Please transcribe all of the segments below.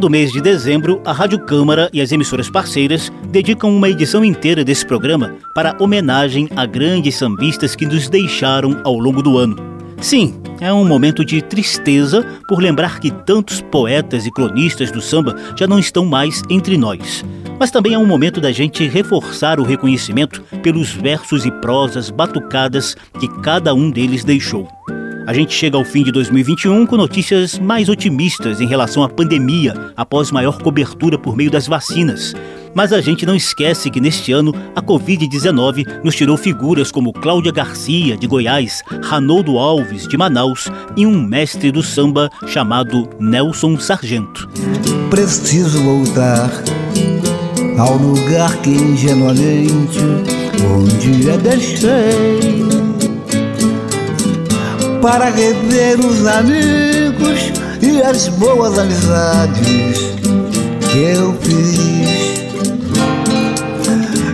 Todo mês de dezembro, a Rádio Câmara e as emissoras parceiras dedicam uma edição inteira desse programa para homenagem a grandes sambistas que nos deixaram ao longo do ano. Sim, é um momento de tristeza por lembrar que tantos poetas e cronistas do samba já não estão mais entre nós. Mas também é um momento da gente reforçar o reconhecimento pelos versos e prosas batucadas que cada um deles deixou. A gente chega ao fim de 2021 com notícias mais otimistas em relação à pandemia após maior cobertura por meio das vacinas. Mas a gente não esquece que neste ano a Covid-19 nos tirou figuras como Cláudia Garcia, de Goiás, Ranoldo Alves, de Manaus e um mestre do samba chamado Nelson Sargento. Preciso voltar ao lugar que ingenuamente um dia deixei para rever os amigos e as boas amizades que eu fiz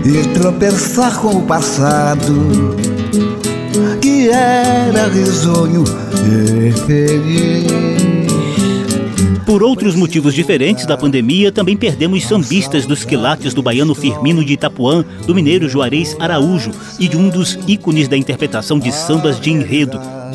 e tropeçar com o passado que era risonho e feliz. Por outros motivos diferentes da pandemia, também perdemos sambistas dos quilates do baiano Firmino de Itapuã, do mineiro Juarez Araújo e de um dos ícones da interpretação de sambas de enredo,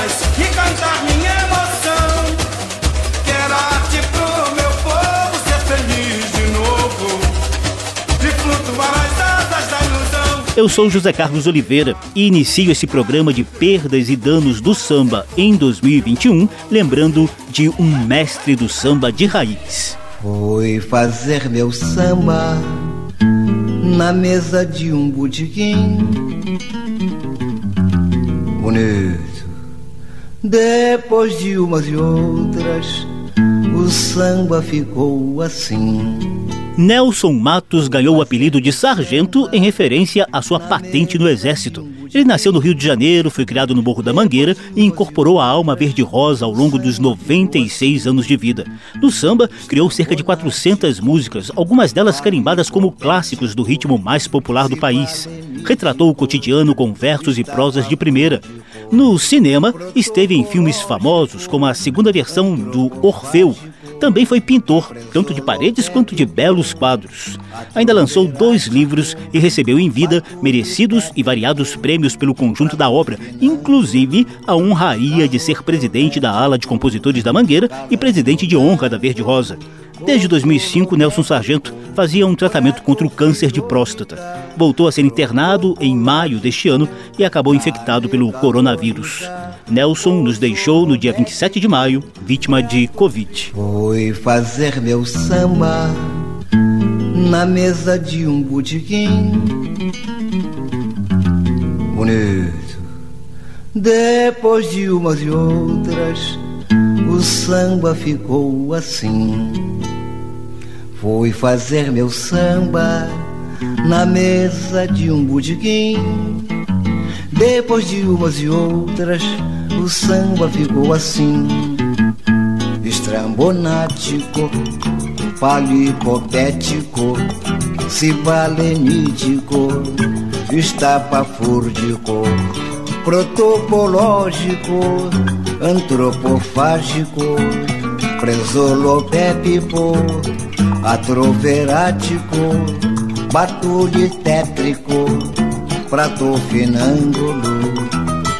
poemas e cantar minha emoção Quero arte pro meu povo ser feliz de novo E flutuar as asas da ilusão eu sou José Carlos Oliveira e inicio esse programa de perdas e danos do samba em 2021, lembrando de um mestre do samba de raiz. Fui fazer meu samba na mesa de um botequim bonito. Depois de umas e outras, o samba ficou assim. Nelson Matos ganhou o apelido de sargento em referência à sua patente no Exército. Ele nasceu no Rio de Janeiro, foi criado no Morro da Mangueira e incorporou a alma verde-rosa ao longo dos 96 anos de vida. No samba, criou cerca de 400 músicas, algumas delas carimbadas como clássicos do ritmo mais popular do país. Retratou o cotidiano com versos e prosas de primeira. No cinema, esteve em filmes famosos como a segunda versão do Orfeu, também foi pintor, tanto de paredes quanto de belos quadros. Ainda lançou dois livros e recebeu em vida merecidos e variados prêmios pelo conjunto da obra, inclusive a honraria de ser presidente da ala de compositores da Mangueira e presidente de honra da Verde Rosa. Desde 2005, Nelson Sargento fazia um tratamento contra o câncer de próstata. Voltou a ser internado em maio deste ano e acabou infectado pelo coronavírus. Nelson nos deixou no dia 27 de maio, vítima de Covid. Fui fazer meu samba na mesa de um botequim bonito. Depois de umas e outras, o samba ficou assim. Fui fazer meu samba na mesa de um botequim. Depois de umas e outras, o samba ficou assim. Estrambonático, palipopético, cibalenítico, estapafúrdico, protopológico, antropofágico, presolopépico, atroverático, batulho tétrico, pratofinângulo,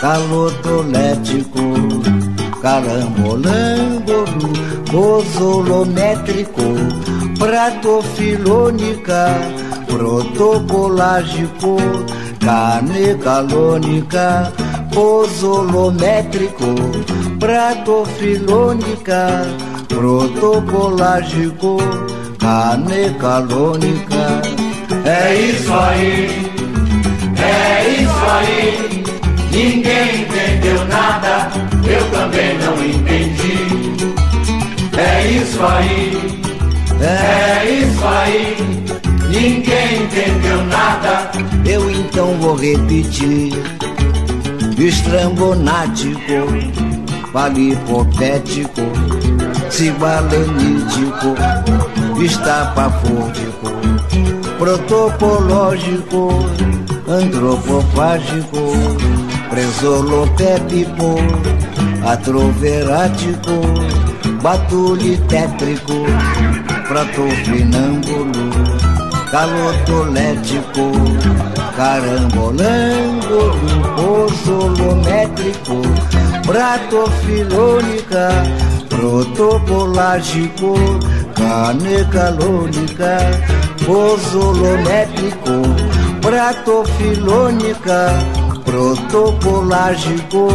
calotolético, carambolângolo, bozolométrico, pratofilônica, protocolágico, canecalônica, pozolométrico, pratofilônica, protocolágico, canecalônica. É isso aí, é isso aí. Ninguém entendeu nada, eu também não entendi. É isso aí, é isso aí. Ninguém entendeu nada. Eu então vou repetir estrambonático, palipopético, cibalenítico, estapafúrdico, protopológico, antropofágico, presolopépico, atroverático, batulitétrico, pratofinângulo, calotolético, carambolângulo, posolométrico, pratofilônica, protopolágico, canecalônica, posolométrico, pratofilônica, protopolágico,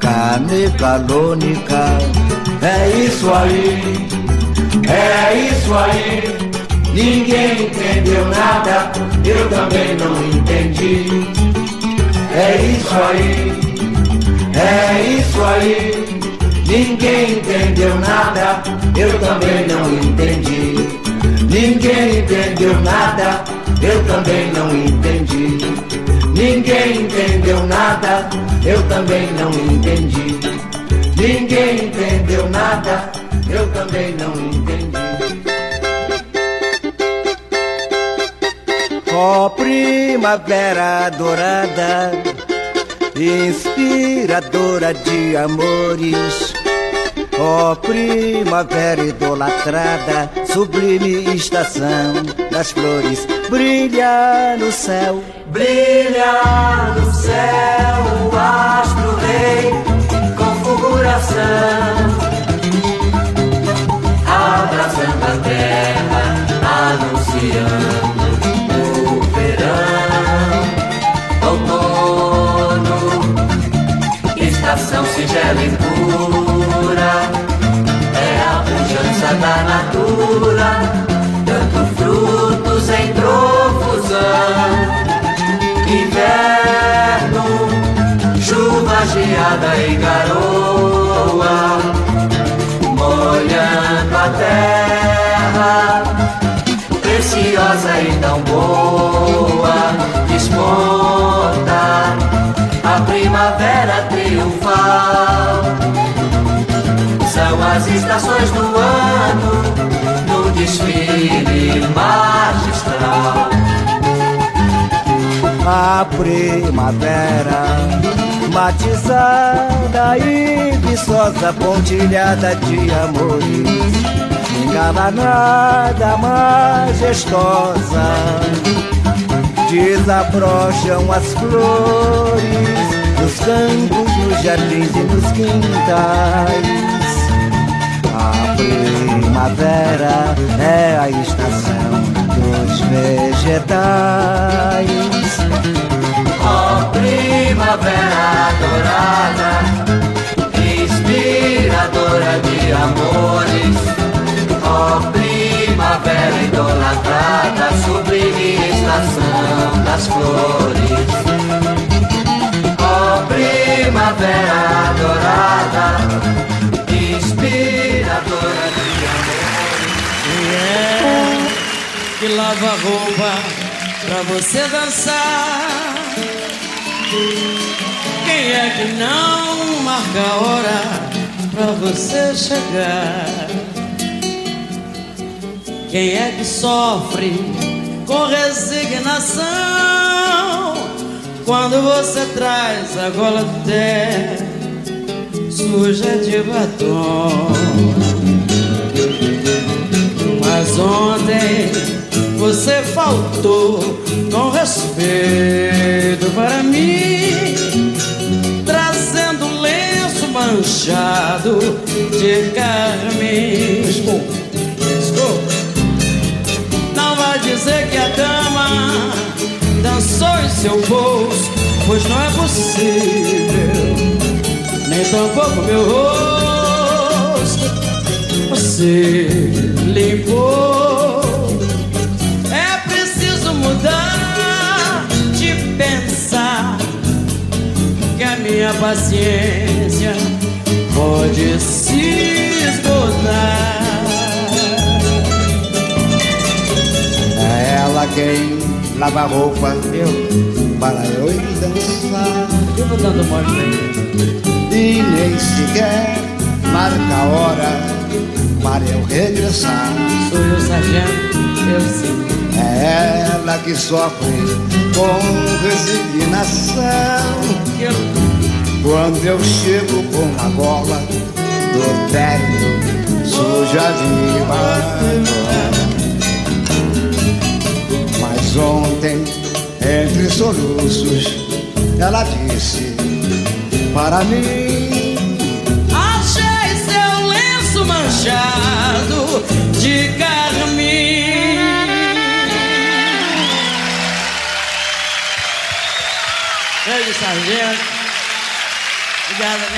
canecalônica. É isso aí, é isso aí. Ninguém entendeu nada, eu também não entendi. É isso aí, é isso aí. Ninguém entendeu nada, eu também não entendi. Ninguém entendeu nada, eu também não entendi. Ninguém entendeu nada, eu também não entendi. Ninguém entendeu nada, eu também não entendi. Ó oh, primavera dourada, inspiradora de amores. Ó oh, primavera idolatrada, sublime estação das flores, brilha no céu. Brilha no céu geada e garoa Molhando a terra Preciosa e tão boa Desponta a primavera triunfal. São as estações do ano no desfile magistral. A primavera matizada e viçosa, pontilhada de amores, engalanada, majestosa desabrocham as flores nos campos, nos jardins e nos quintais. A primavera é a estação dos vegetais. Oh, primavera dourada, inspiradora de amores. Oh, primavera idolatrada, sublime estação das flores. Oh, primavera dourada, inspiradora de amores. É que lava roupa pra você dançar. Quem é que não marca a hora pra você chegar? Quem é que sofre com resignação quando você traz a gola até suja de batom? Mas ontem você faltou com respeito para mim, trazendo lenço manchado de carmim. Dizer que a dama dançou em seu bolso, pois não é possível nem tampouco meu rosto. Você limpou. Minha paciência pode se esgotar. É ela quem lava a roupa Eu, para eu ir dançar eu vou dando mole e nem sequer marca a hora para eu regressar. Sou eu, sargento, eu sim. É ela que sofre com resignação Eu, quando eu chego com a bola do terno suja de batom. Mas ontem, entre soluços, ela disse para mim achei seu lenço manchado de carmim. Beijo, sargento. Obrigado.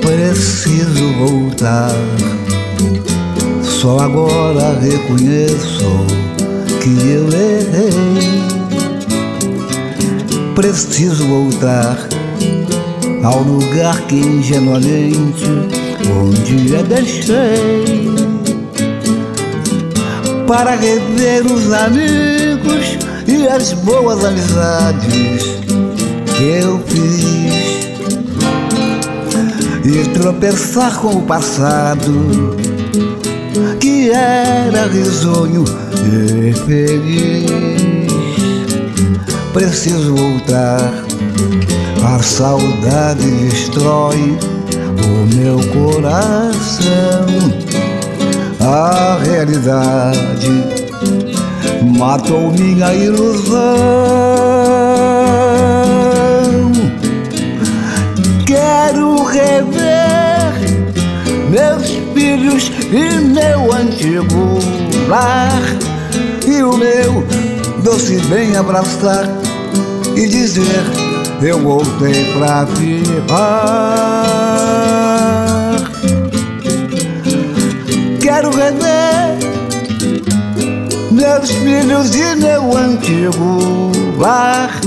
Preciso voltar. Só agora reconheço que eu errei. Preciso voltar ao lugar que ingenuamente um dia deixei. Para rever os amigos e as boas amizades que eu fiz e tropeçar com o passado que era risonho e feliz. Preciso voltar, a saudade destrói o meu coração. A realidade matou minha ilusão. Quero rever meus filhos e meu antigo lar e o meu doce bem abraçar e dizer eu voltei pra ficar. Quero rever meus filhos e meu antigo lar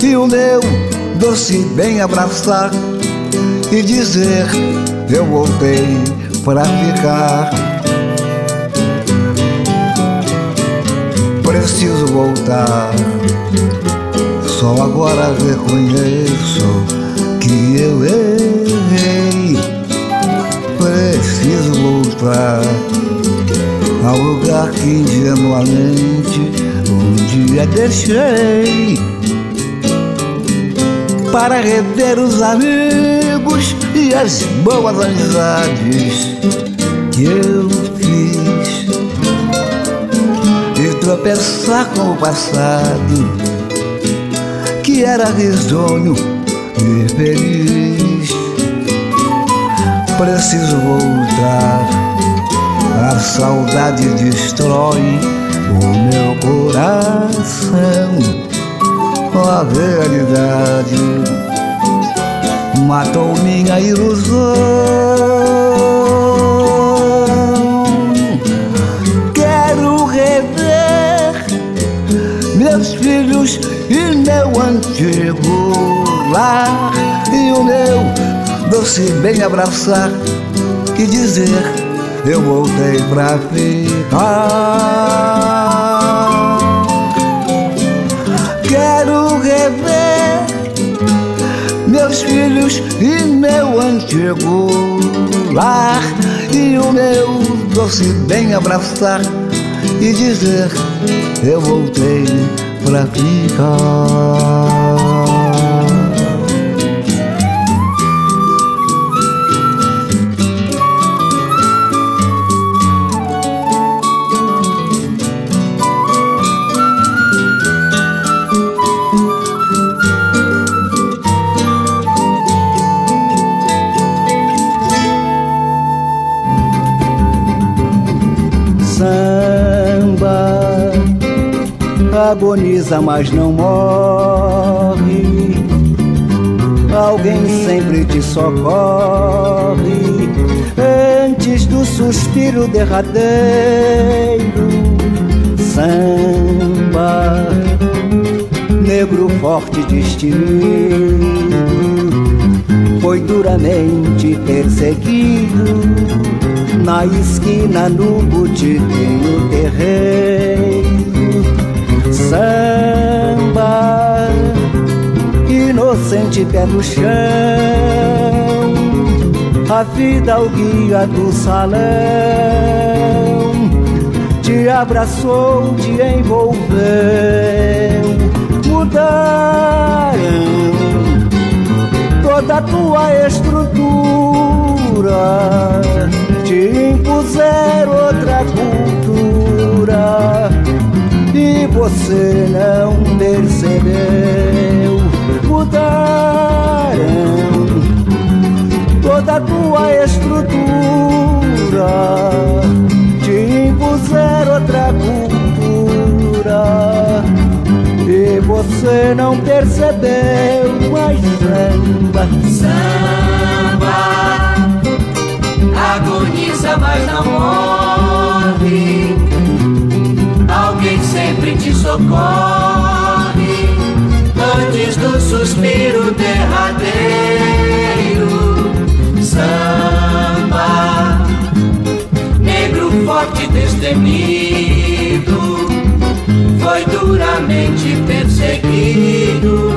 e o meu doce bem abraçar e dizer eu voltei pra ficar. Preciso voltar, só agora reconheço que eu errei. Preciso voltar ao lugar que ingenuamente um dia deixei para rever os amigos e as boas amizades que eu fiz e tropeçar com o passado que era risonho e feliz. Preciso voltar, a saudade destrói o meu coração a realidade matou minha ilusão. Meu antigo lar e o meu doce bem abraçar e dizer eu voltei pra ficar. Quero rever meus filhos e meu antigo lar e o meu doce bem abraçar e dizer eu voltei pra agoniza, mas não morre. Alguém sempre te socorre antes do suspiro derradeiro. Samba, negro forte destemido, foi duramente perseguido na esquina no botiquinho terreiro. Samba, inocente pé no chão, a vida o guia do salão, te abraçou, te envolveu, mudaram toda a tua estrutura te impuser outra cultura e você não percebeu. Mudaram toda a tua estrutura, te impuser outra cultura e você não percebeu. Mas samba, samba agoniza, mas não socorre antes do suspiro derradeiro. Samba, negro forte destemido, foi duramente perseguido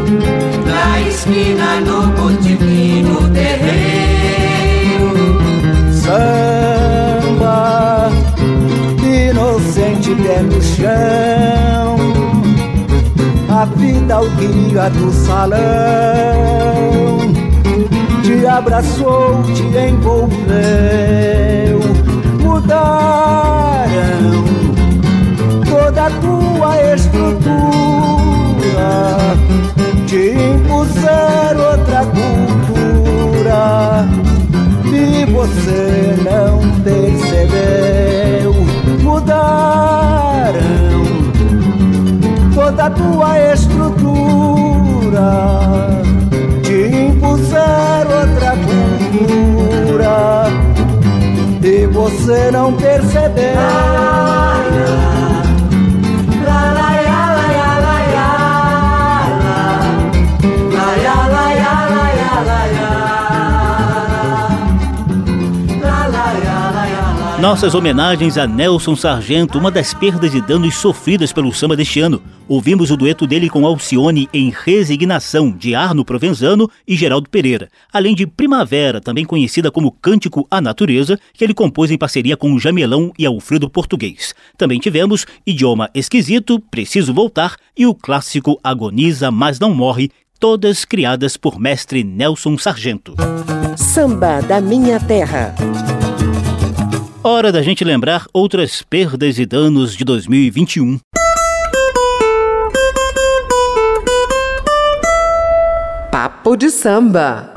na esquina no botiquim terreiro pé no chão, a vida guia do salão, te abraçou, te envolveu, mudaram toda a tua estrutura, te impuseram outra cultura. E você não percebeu. Mudaram toda a tua estrutura, te impuseram outra cultura e você não percebeu. Nossas homenagens a Nelson Sargento, uma das perdas e danos sofridas pelo samba deste ano. Ouvimos o dueto dele com Alcione em Resignação, de Arno Provenzano e Geraldo Pereira, além de Primavera, também conhecida como Cântico à Natureza, que ele compôs em parceria com Jamelão e Alfredo Português. Também tivemos Idioma Esquisito, Preciso Voltar e o clássico Agoniza, Mas Não Morre, todas criadas por mestre Nelson Sargento. Samba da Minha Terra. Hora da gente lembrar outras perdas e danos de 2021. Papo de samba.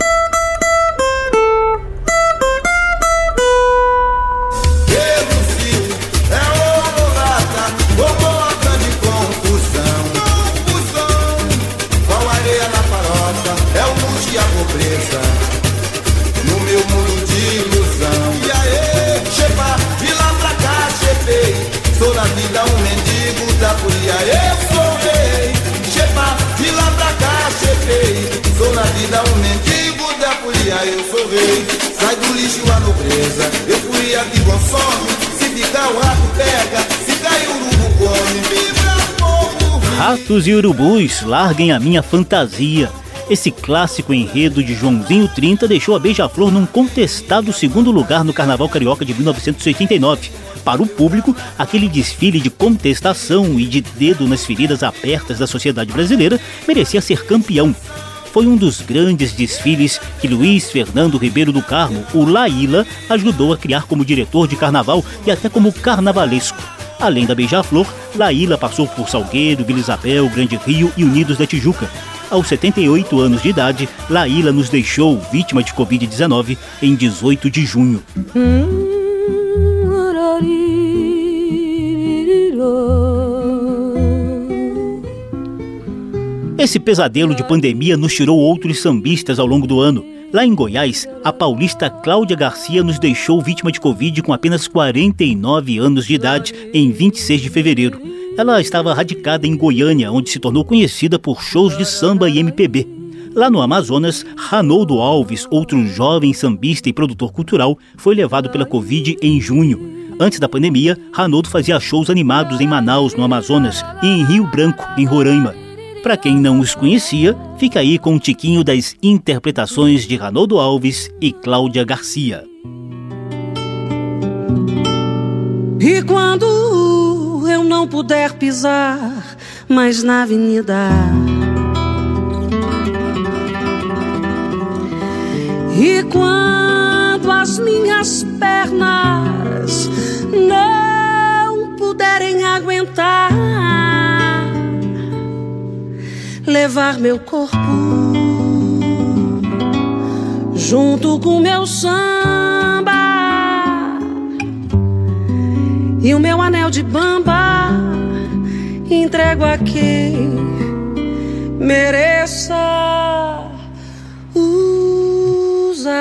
Sai do lixo a nobreza, eu fui consome. Se ficar o rato pega, se cair o urubu come. Ratos e urubus, larguem a minha fantasia. Esse clássico enredo de Joãozinho 30 deixou a Beija-Flor num contestado segundo lugar no Carnaval Carioca de 1989. Para o público, aquele desfile de contestação e de dedo nas feridas abertas da sociedade brasileira merecia ser campeão foi um dos grandes desfiles que Luiz Fernando Ribeiro do Carmo, o Laíla, ajudou a criar como diretor de carnaval e até como carnavalesco. Além da Beija-Flor, Laíla passou por Salgueiro, Vila Isabel, Grande Rio e Unidos da Tijuca. Aos 78 anos de idade, Laíla nos deixou vítima de Covid-19 em 18 de junho. Hum, Esse pesadelo de pandemia nos tirou outros sambistas ao longo do ano. Lá em Goiás, a paulista Cláudia Garcia nos deixou vítima de Covid com apenas 49 anos de idade em 26 de fevereiro. Ela estava radicada em Goiânia, onde se tornou conhecida por shows de samba e MPB. Lá no Amazonas, Ranoldo Alves, outro jovem sambista e produtor cultural, foi levado pela Covid em junho. Antes da pandemia, Ranoldo fazia shows animados em Manaus, no Amazonas, e em Rio Branco, em Roraima. Para quem não os conhecia, fica aí com um tiquinho das interpretações de Ranoldo Alves e Cláudia Garcia. E quando eu não puder pisar mais na avenida, e quando as minhas pernas não puderem aguentar levar meu corpo junto com meu samba e o meu anel de bamba entrego a quem mereça usar.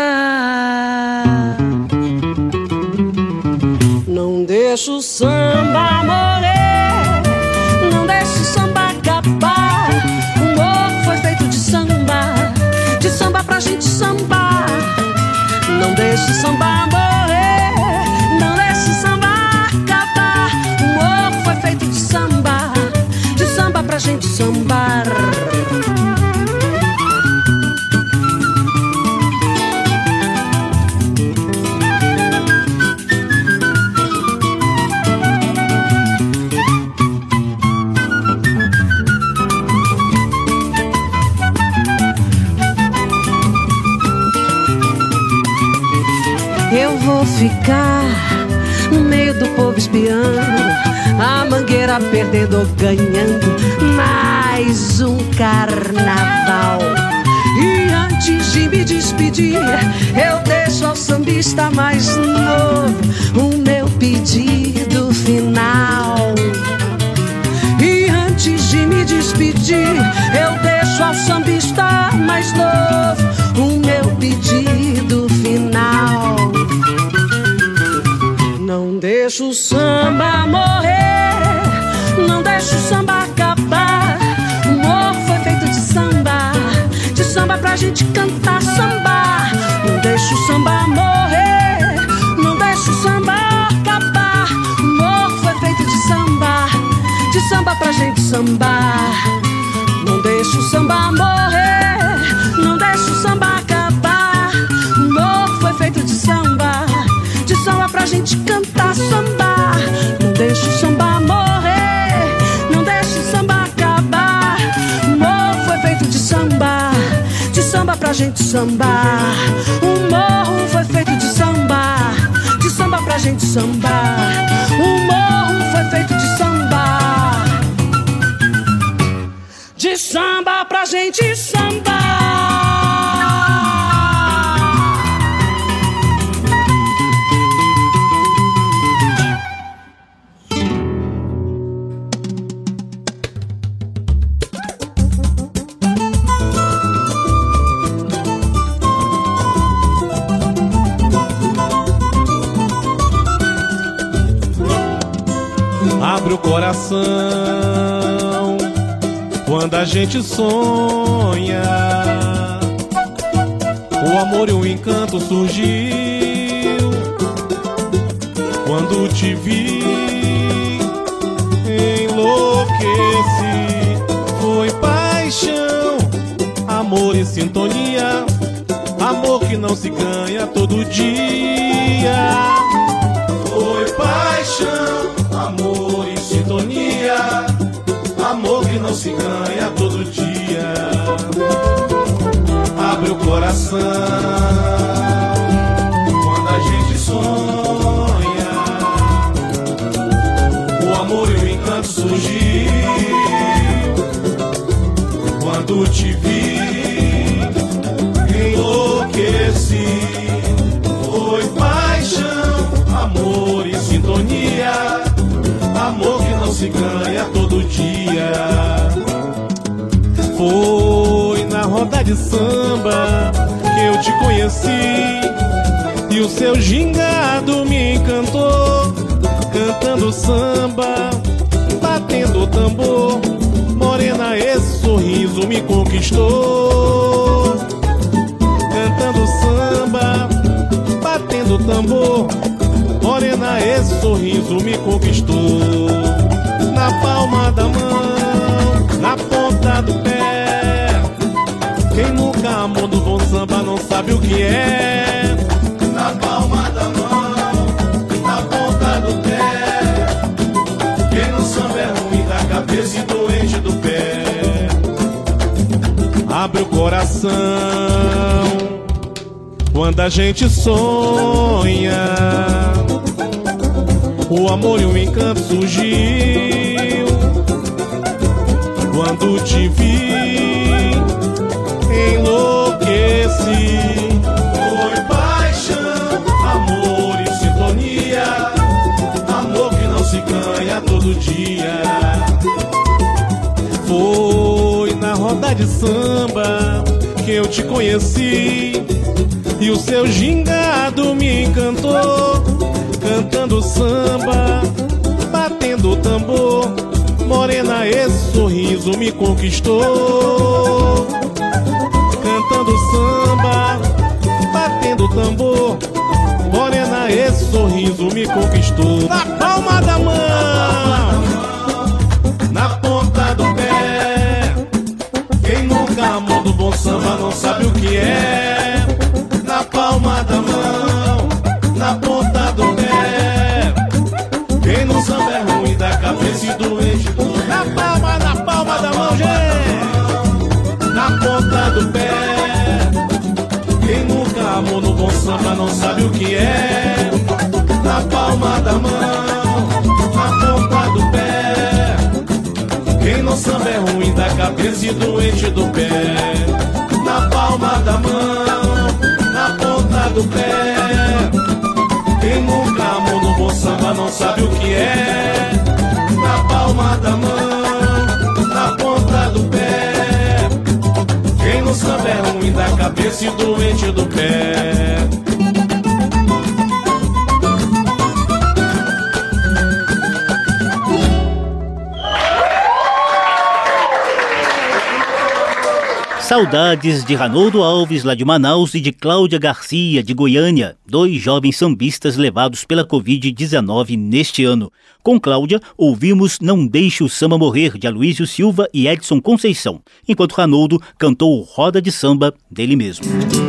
Não deixo o samba morrer, não deixo o samba acabar. Deixe o a mangueira perdendo ou ganhando mais um carnaval. E antes de me despedir, eu deixo ao sambista mais novo o meu pedido final. E antes de me despedir, eu deixo ao sambista mais novo o meu pedido final. Deixa o samba morrer, não deixa o samba acabar. O morro foi feito de samba, de samba pra gente cantar samba. Não deixa o samba morrer, não deixa o samba acabar. O morro foi feito de samba, de samba pra gente sambar. Não deixa o samba morrer, não deixa o samba acabar. O morro foi feito de samba, de samba pra gente cantar samba. Não deixa o samba morrer, não deixa o samba acabar. O morro foi feito de samba, de samba pra gente sambar. O morro foi feito de samba, de samba pra gente sambar. O morro foi feito de samba, de samba pra gente sambar. Coração quando a gente sonha. O amor e o encanto surgiu quando te vi. Enlouqueci, foi paixão, amor e sintonia. Amor que não se ganha todo dia. Coração quando a gente sonha. O amor e o encanto surgiu quando te vi. Enlouqueci, foi paixão, amor e sintonia. Amor que não se ganha todo dia. Foi roda de samba que eu te conheci e o seu gingado me encantou, cantando samba, batendo tambor. Morena, esse sorriso me conquistou, cantando samba, batendo tambor. Morena, esse sorriso me conquistou. Na palma da mão, na ponta do pé. Amou do bom samba não sabe o que é. Na palma da mão, na ponta do pé. Quem no samba é ruim da cabeça e doente do pé. Abre o coração quando a gente sonha. O amor e o encanto surgiu quando te vi, enlouqueci. Foi paixão, amor e sintonia, amor que não se ganha todo dia. Foi na roda de samba que eu te conheci e o seu gingado me encantou, cantando samba, batendo tambor. Morena, esse sorriso me conquistou, tambor. Morena, esse sorriso me conquistou. Na palma da mão, na ponta do pé. Quem nunca amou do bom samba não sabe o que é. Na palma da mão, na ponta do pé. Quem no samba é ruim da cabeça e do Na samba não sabe o que é. Na palma da mão, na ponta do pé. Quem no samba é ruim da cabeça e doente do pé. Na palma da mão, na ponta do pé. Quem nunca amou no bom samba não sabe o que é. Na palma da mão, na ponta do pé. Quem no samba é ruim da cabeça e doente do pé. Saudades de Ranoldo Alves, lá de Manaus, e de Cláudia Garcia, de Goiânia, dois jovens sambistas levados pela Covid-19 neste ano. Com Cláudia, ouvimos Não Deixe o Samba Morrer, de Aloysio Silva e Edson Conceição, enquanto Ranoldo cantou Roda de Samba dele mesmo.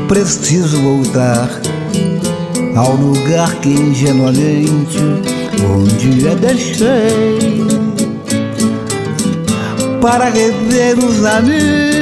Preciso voltar ao lugar que ingenuamente um dia deixei para rever os amigos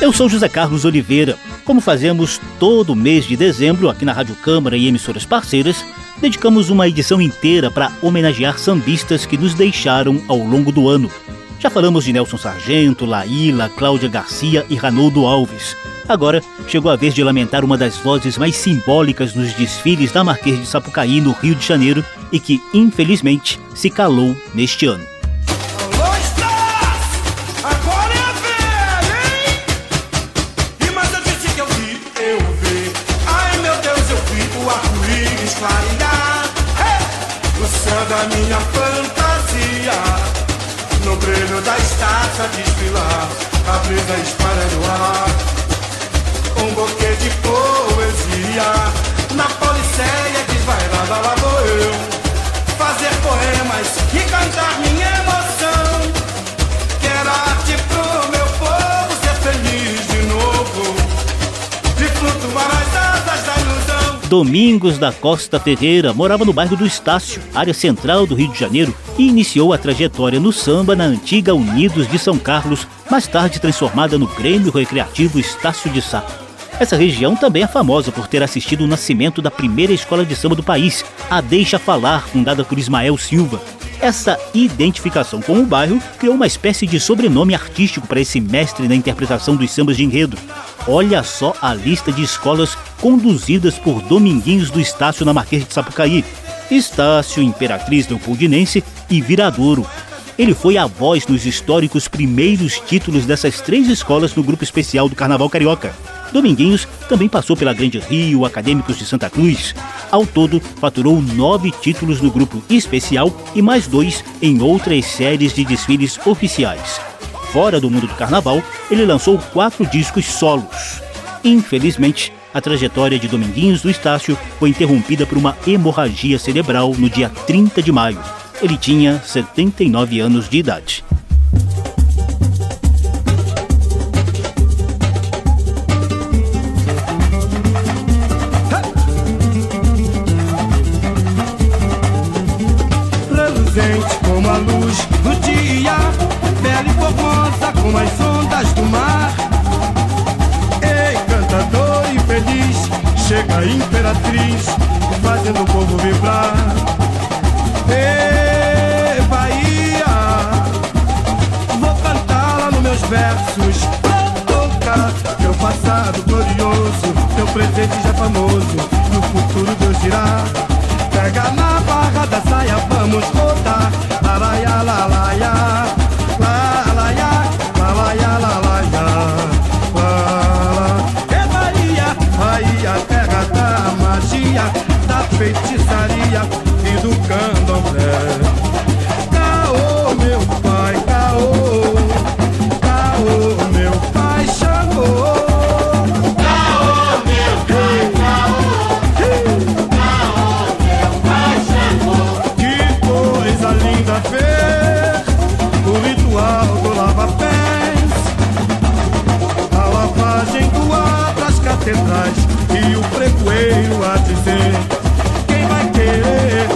Eu sou José Carlos Oliveira. Como fazemos todo mês de dezembro aqui na Rádio Câmara e emissoras parceiras, dedicamos uma edição inteira para homenagear sambistas que nos deixaram ao longo do ano. Já falamos de Nelson Sargento, Laíla, Cláudia Garcia e Ranoldo Alves. Agora chegou a vez de lamentar uma das vozes mais simbólicas nos desfiles da Marquês de Sapucaí, no Rio de Janeiro, e que, infelizmente, se calou neste ano. Minha fantasia, no brilho da estátua desfilar, a brisa espalha no ar. Um buquê de poesia, na policéia desvairada lá vou eu. Fazer poemas e cantar minha Domingos da Costa Ferreira morava no bairro do Estácio, área central do Rio de Janeiro, e iniciou a trajetória no samba na antiga Unidos de São Carlos, mais tarde transformada no Grêmio Recreativo Estácio de Sá. Essa região também é famosa por ter assistido o nascimento da primeira escola de samba do país, a Deixa Falar, fundada por Ismael Silva. Essa identificação com o bairro criou uma espécie de sobrenome artístico para esse mestre na interpretação dos sambas de enredo. Olha só a lista de escolas conduzidas por Dominguinhos do Estácio na Marquês de Sapucaí. Estácio, Imperatriz Leopoldinense e Viradouro. Ele foi a voz nos históricos primeiros títulos dessas três escolas no grupo especial do Carnaval Carioca. Dominguinhos também passou pela Grande Rio, Acadêmicos de Santa Cruz. Ao todo, faturou nove títulos no grupo especial e mais dois em outras séries de desfiles oficiais. Fora do mundo do carnaval, ele lançou quatro discos solos. Infelizmente, a trajetória de Dominguinhos do Estácio foi interrompida por uma hemorragia cerebral no dia 30 de maio. Ele tinha 79 anos de idade. como as ondas do mar. Ei, cantador chega a imperatriz, fazendo o povo vibrar. Ei, meus versos. Tocar teu passado glorioso, teu presente já famoso, no futuro Deus dirá. Pega na barra da saia, vamos rodar. Araia, lalaia. da feitiçaria e do candomblé. catedrais e o pregoeiro a dizer: Quem vai querer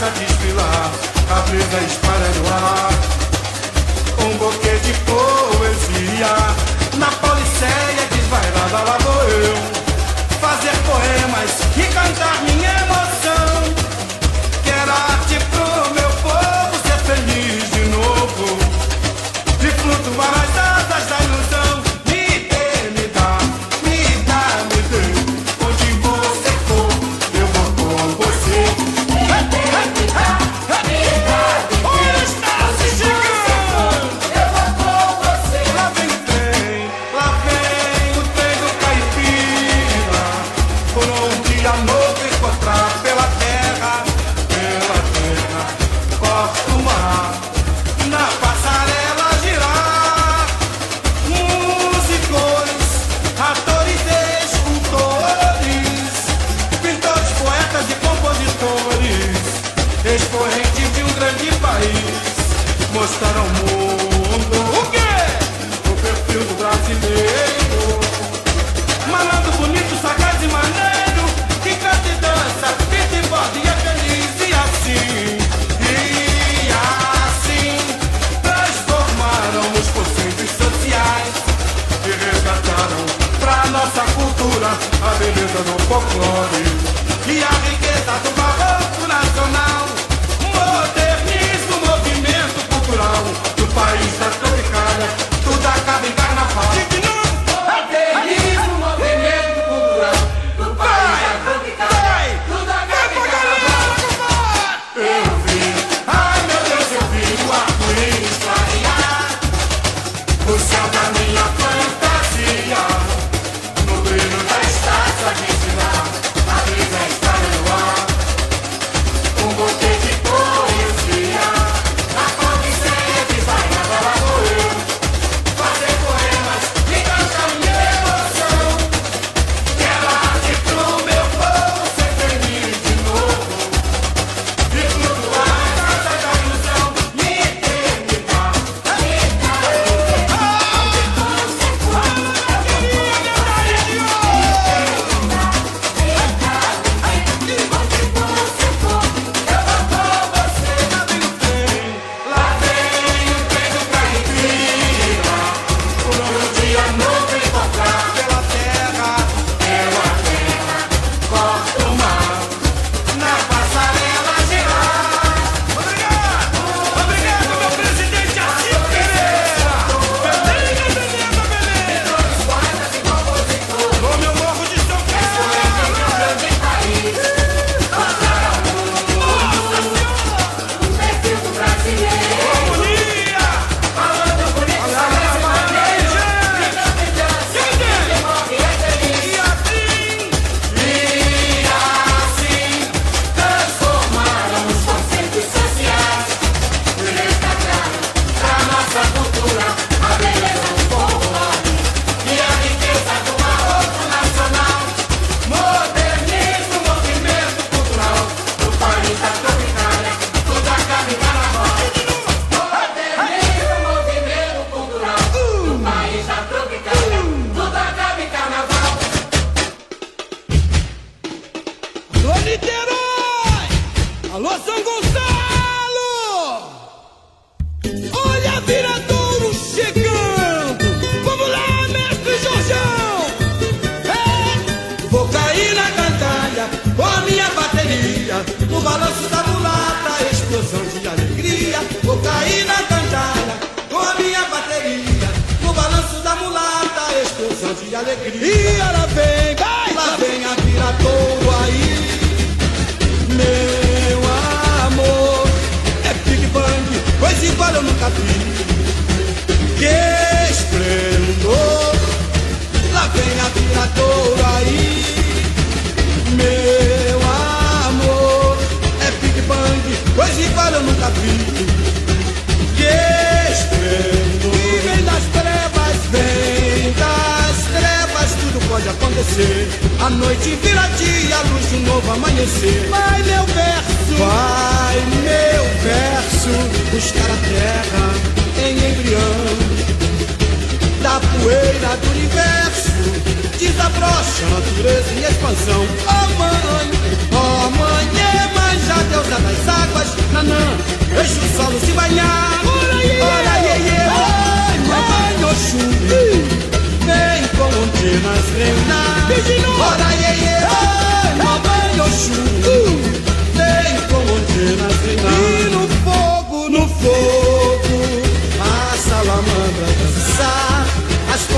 deixa desfilar, a brisa espalha no ar. Um bouquet de poesia, na policéia desvairada lá vou eu, fazer poemas e cantar minha emoção.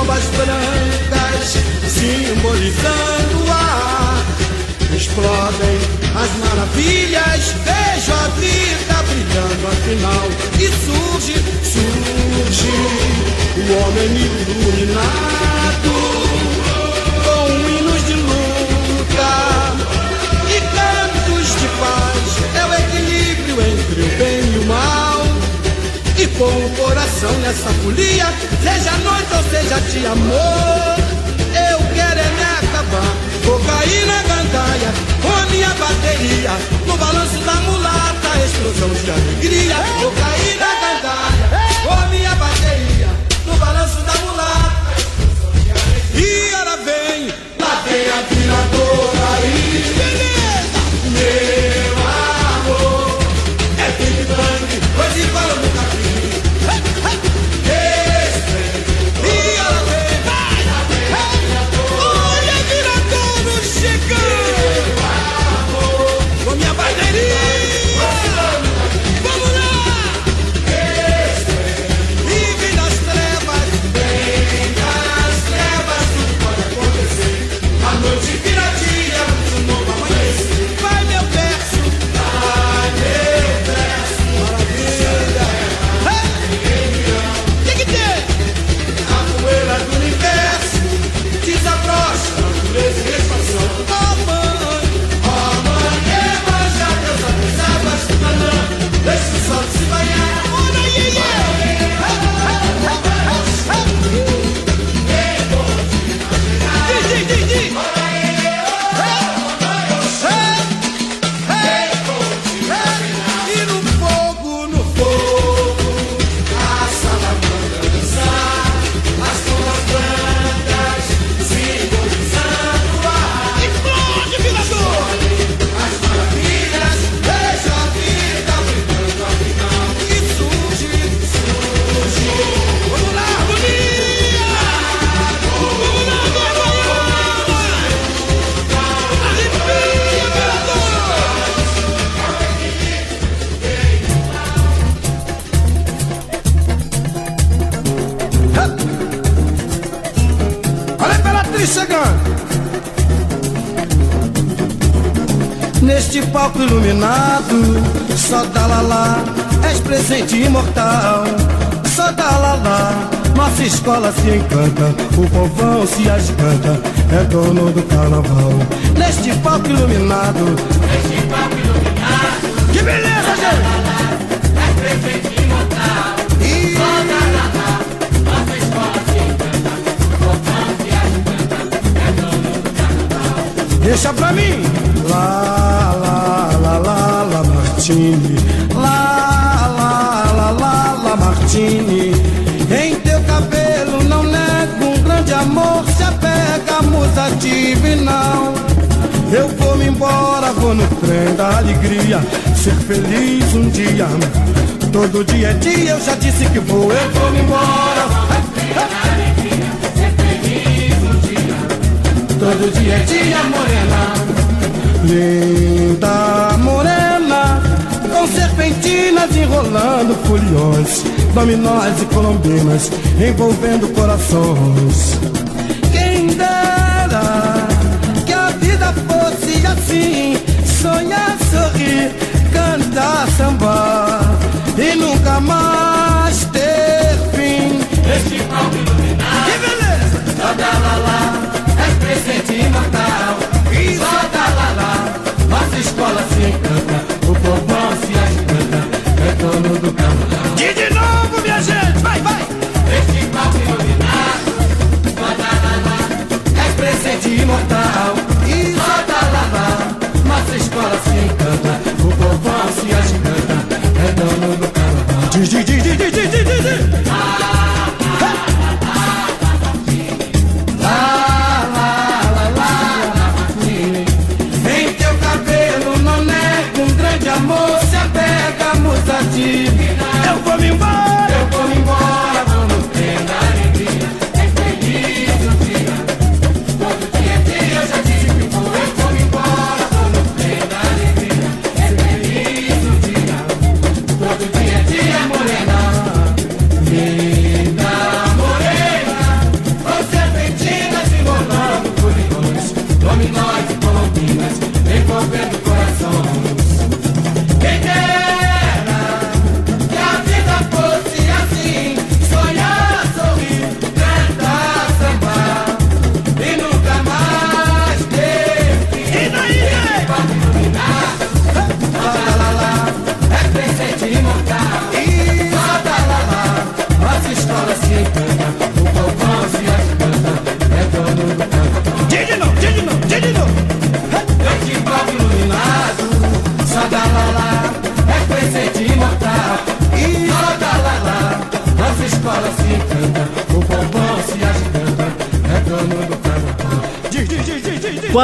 Pombas brancas simbolizando o ar. Explodem as maravilhas, vejo a vida brilhando afinal. E surge, surge o homem iluminado, luta e cantos de paz. É o equilíbrio entre o bem e o mal. E com o coração nessa folia, seja noite ou seja de amor, eu quero é me acabar. Vou cair na gandaia com a minha bateria, no balanço da mulata, explosão de alegria. Vou cair na gandaia com a minha bateria, encanta, o povão se agiganta, é dono do carnaval. Neste palco iluminado, neste palco iluminado, que beleza, gente! É. Deixa pra mim. Lá, lá, lá, lá, lá, Martini. Lá, lá, lá, lá, lá, Martini. Divinal. Eu vou me embora, vou no trem da alegria. Ser feliz um dia. Todo dia é dia, eu já disse que vou. Eu vou me embora. Todo dia é dia, morena Linda morena Com serpentina serpentinas enrolando foliões, dominós e colombinas envolvendo corações. Sonhar, sorrir, cantar, samba e nunca mais ter fim. Este palco iluminado, Que beleza! só dá lá lá, é presente imortal. Só dá lá lá, nossa escola se encanta, o povão se agiganta, é dono do carnaval.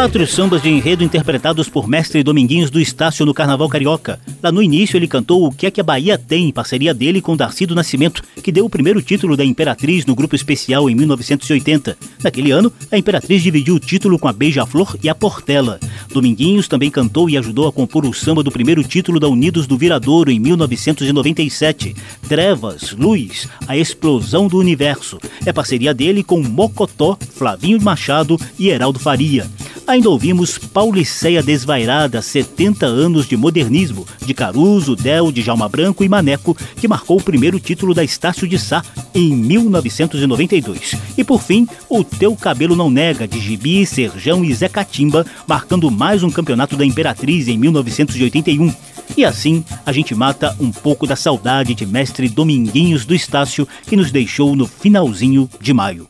Quatro sambas de enredo interpretados por Mestre Dominguinhos do Estácio no Carnaval Carioca. Lá no início ele cantou O que é que a Bahia tem, em parceria dele com Darcy do Nascimento, que deu o primeiro título da Imperatriz no grupo especial em 1980. Naquele ano, a Imperatriz dividiu o título com a Beija-Flor e a Portela. Dominguinhos também cantou e ajudou a compor o samba do primeiro título da Unidos do Viradouro em 1997. Trevas, Luz, a Explosão do Universo. É parceria dele com Mocotó, Flavinho Machado e Heraldo Faria. Ainda ouvimos Pauliceia Desvairada, 70 anos de modernismo, de Caruso, Del, de Jalma Branco e Maneco, que marcou o primeiro título da Estácio de Sá em 1992. E por fim, O Teu Cabelo Não Nega, de Gibi, Serjão e Zé Catimba, marcando mais um campeonato da Imperatriz em 1981. E assim, a gente mata um pouco da saudade de mestre Dominguinhos do Estácio, que nos deixou no finalzinho de maio.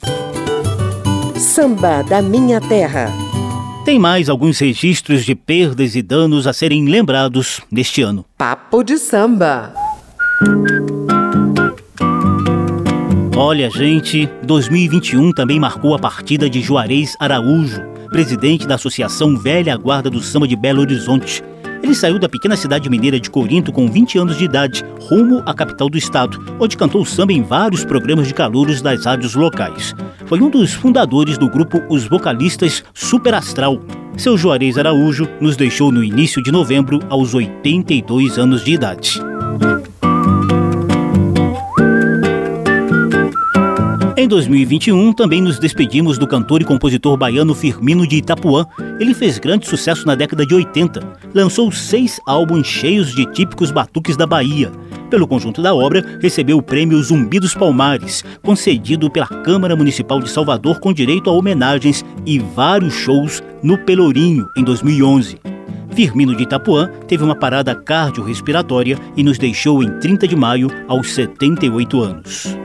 Samba da Minha Terra. Tem mais alguns registros de perdas e danos a serem lembrados neste ano. Papo de samba. Olha, gente, 2021 também marcou a partida de Juarez Araújo, presidente da Associação Velha Guarda do Samba de Belo Horizonte. Ele saiu da pequena cidade mineira de Corinto com 20 anos de idade, rumo à capital do estado, onde cantou samba em vários programas de calouros das rádios locais. Foi um dos fundadores do grupo Os Vocalistas Super Astral. Seu Juarez Araújo nos deixou no início de novembro, aos 82 anos de idade. Em 2021, também nos despedimos do cantor e compositor baiano Firmino de Itapuã. Ele fez grande sucesso na década de 80. Lançou seis álbuns cheios de típicos batuques da Bahia. Pelo conjunto da obra, recebeu o prêmio Zumbi dos Palmares, concedido pela Câmara Municipal de Salvador com direito a homenagens e vários shows no Pelourinho em 2011. Firmino de Itapuã teve uma parada cardiorrespiratória e nos deixou em 30 de maio aos 78 anos.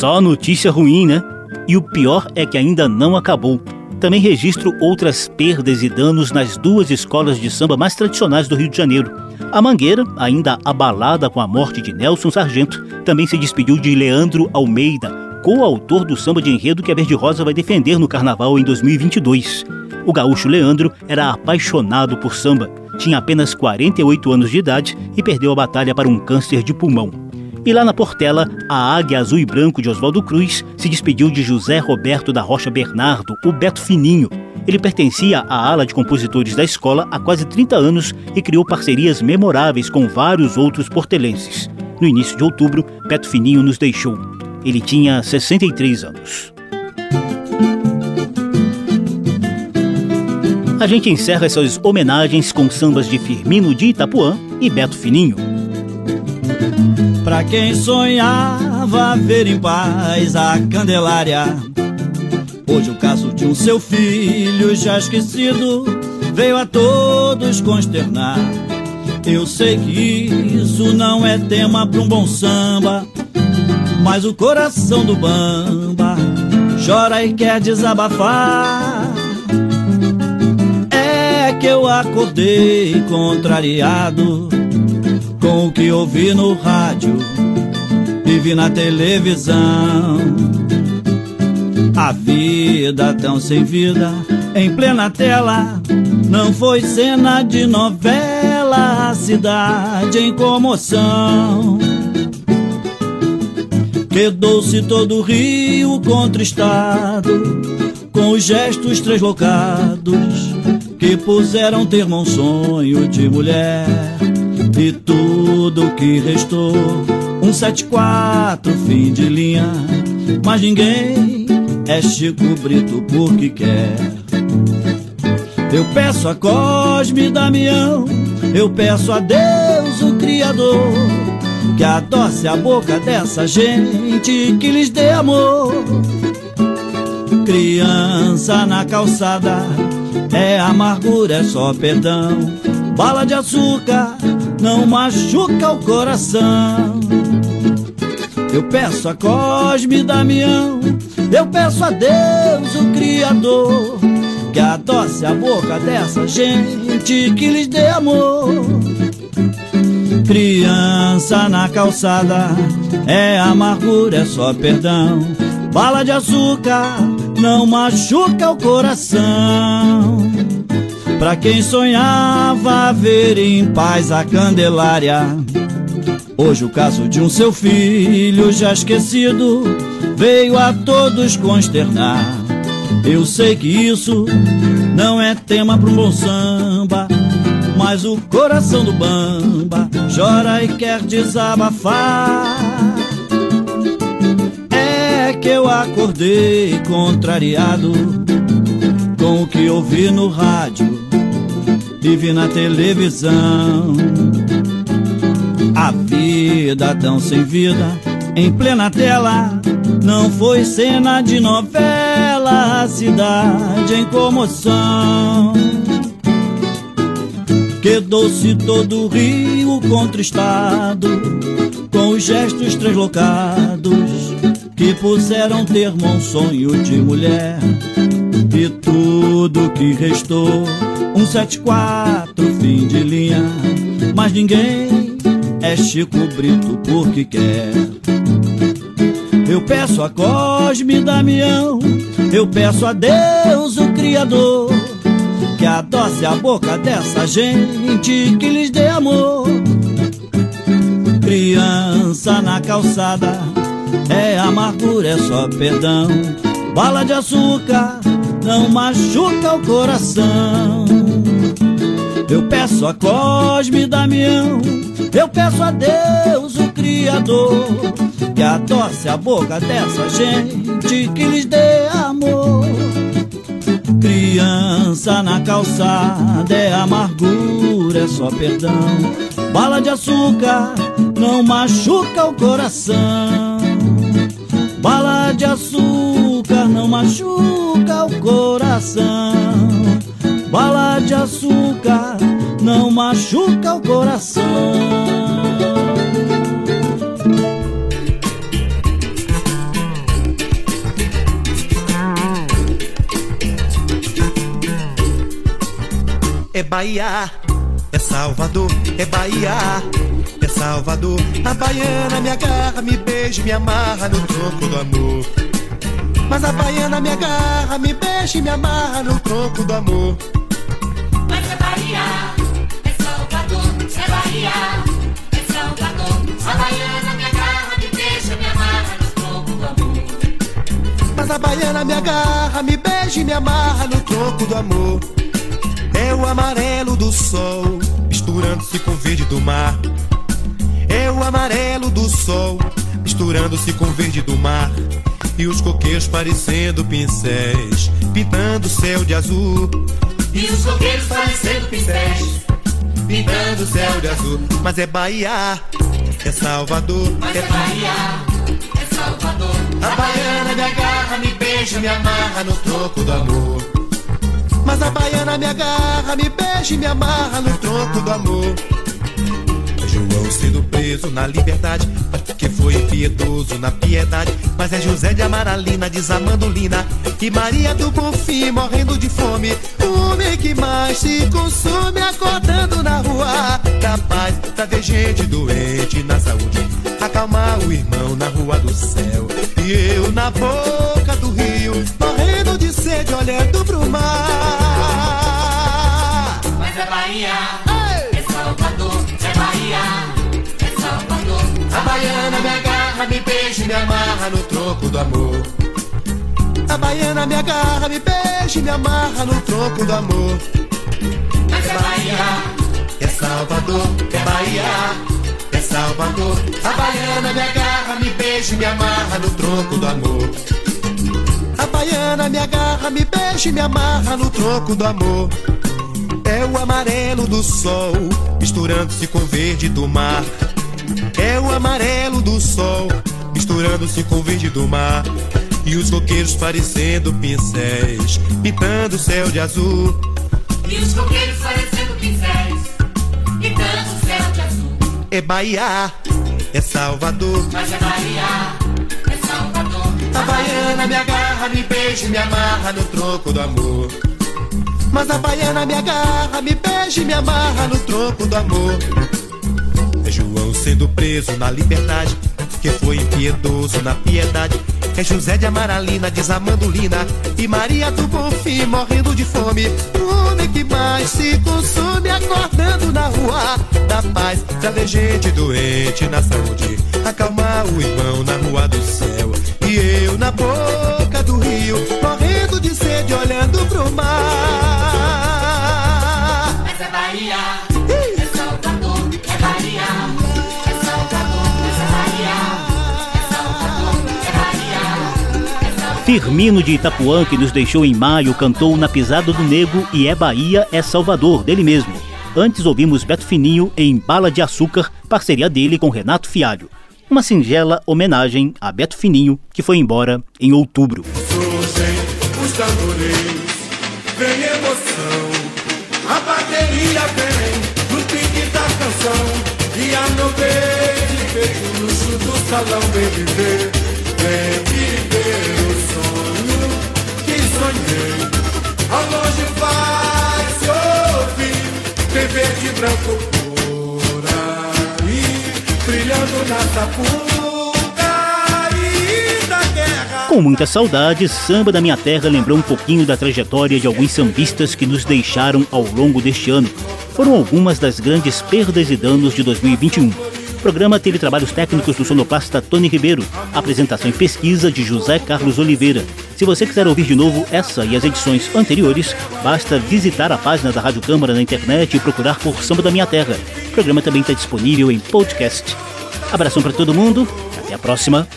Só notícia ruim, né? E o pior é que ainda não acabou. Também registro outras perdas e danos nas duas escolas de samba mais tradicionais do Rio de Janeiro. A Mangueira, ainda abalada com a morte de Nelson Sargento, também se despediu de Leandro Almeida, coautor do samba de enredo que a Verde Rosa vai defender no carnaval em 2022. O gaúcho Leandro era apaixonado por samba, tinha apenas 48 anos de idade e perdeu a batalha para um câncer de pulmão. E lá na Portela, a Águia Azul e Branco de Oswaldo Cruz se despediu de José Roberto da Rocha Bernardo, o Beto Fininho. Ele pertencia à ala de compositores da escola há quase 30 anos e criou parcerias memoráveis com vários outros portelenses. No início de outubro, Beto Fininho nos deixou. Ele tinha 63 anos. A gente encerra essas homenagens com sambas de Firmino de Itapuã e Beto Fininho. Quem sonhava ver em paz a Candelária, hoje o caso de um seu filho já esquecido veio a todos consternar. Eu sei que isso não é tema pra um bom samba, mas o coração do bamba chora e quer desabafar. É que eu acordei contrariado com o que ouvi no rádio e vi na televisão. A vida tão sem vida, em plena tela, não foi cena de novela, a cidade em comoção. Quedou-se todo o rio contristado, com os gestos translocados, que puseram termo a um sonho de mulher. E tudo que restou, um sete quatro fim de linha, mas ninguém é Chico Brito porque quer. Eu peço a Cosme Damião, eu peço a Deus, o Criador, que adoce a boca dessa gente que lhes dê amor. Criança na calçada, é amargura, é só perdão. Bala de açúcar não machuca o coração. Eu peço a Cosme e Damião, eu peço a Deus, o Criador, que adoce a boca dessa gente que lhes dê amor. Criança na calçada, é amargura, é só perdão. Bala de açúcar não machuca o coração. Pra quem sonhava ver em paz a Candelária, hoje o caso de um seu filho já esquecido veio a todos consternar. Eu sei que isso não é tema para um bom samba, mas o coração do bamba chora e quer desabafar. É que eu acordei contrariado com o que ouvi no rádio e vi na televisão. A vida tão sem vida, em plena tela, não foi cena de novela, a cidade em comoção. Quedou-se todo o rio contristado, com os gestos translocados, que puseram termo a um sonho de mulher. E tudo que restou, um sete quatro fim de linha, mas ninguém é Chico Brito porque quer. Eu peço a Cosme Damião, eu peço a Deus, o Criador, que adoce a boca dessa gente que lhes dê amor. Criança na calçada, é amargura, é só perdão. Bala de açúcar não machuca o coração. Eu peço a Cosme Damião, eu peço a Deus, o Criador, que adoce a boca dessa gente que lhes dê amor. Criança na calçada é amargura, é só perdão. Bala de açúcar não machuca o coração. Bala de açúcar não machuca o coração. Bala de açúcar não machuca o coração. É Bahia, é Salvador, é Bahia, é Salvador. A baiana me agarra, me beija, me amarra no tronco do amor. Mas a baiana me agarra, me beija e me amarra no tronco do amor. Mas é Bahia, a baiana me agarra, me beija e me amarra no tronco do amor. É o amarelo do sol, misturando-se com o verde do mar. É o amarelo do sol, misturando-se com o verde do mar. E os coqueiros parecendo pincéis, pintando o céu de azul. E os coqueiros parecendo pincéis, pintando o céu de azul. Mas é Bahia, é Salvador, mas é Bahia, é Salvador. A baiana me agarra, me beija, me amarra no tronco do amor. Mas a baiana me agarra, me beija e me amarra no tronco do amor. João sendo preso na liberdade, que foi impiedoso na piedade. Mas é José de Amaralina desamando Lina e Maria do Bonfim morrendo de fome. O homem que mais se consome acordando na rua da paz pra ver gente doente na saúde. Acalmar o irmão na rua do céu e eu na boca do rio morrendo de sede olhando pro mar. Mas é Bahia, é Salvador, é Bahia, é Salvador. A baiana me agarra, me beija me amarra no tronco do amor. A baiana me agarra, me beija me amarra no tronco do amor. Mas é Bahia, É Salvador, é Bahia, Salvador. A baiana me agarra, me beija e me amarra no tronco do amor. A baiana me agarra, me beija e me amarra no tronco do amor. É o amarelo do sol, misturando-se com o verde do mar. É o amarelo do sol, misturando-se com o verde do mar. E os coqueiros parecendo pincéis, pintando o céu de azul. e os coqueiros parecendo É Bahia, é Salvador. Mas é Bahia, é Salvador. A baiana me agarra, me beija e me amarra no tronco do amor. Mas a baiana me agarra, me beija e me amarra no tronco do amor. É João sendo preso na liberdade, que foi impiedoso na piedade. É José de Amaralina desamando Lina e Maria do Bonfim morrendo de fome. O homem que mais se consome acordando na rua da paz pra ver gente doente na saúde. Acalmar o irmão na rua do céu e eu na boca do rio Firmino de Itapuã, que nos deixou em maio, cantou Na Pisada do Nego e É Bahia, é Salvador, dele mesmo. Antes ouvimos Beto Fininho em Bala de Açúcar, parceria dele com Renato Fialho. Uma singela homenagem a Beto Fininho, que foi embora em outubro. Surgem os e Ao longe vai se ouvir, vem verde e branco por aí, brilhando na sapucaí da guerra. Com muita saudade, Samba da Minha Terra lembrou um pouquinho da trajetória de alguns sambistas que nos deixaram ao longo deste ano. Foram algumas das grandes perdas e danos de 2021. Programa teve trabalhos técnicos do sonoplasta Tony Ribeiro, apresentação e pesquisa de José Carlos Oliveira. Se você quiser ouvir de novo essa e as edições anteriores, basta visitar a página da Rádio Câmara na internet e procurar por Samba da Minha Terra. O programa também está disponível em podcast. Abração para todo mundo, até a próxima.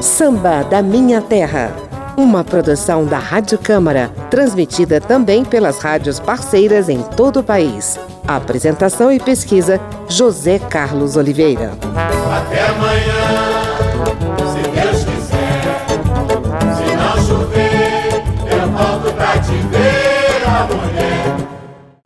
Samba da Minha Terra. Uma produção da Rádio Câmara, transmitida também pelas rádios parceiras em todo o país. Apresentação e pesquisa: José Carlos Oliveira. Até amanhã.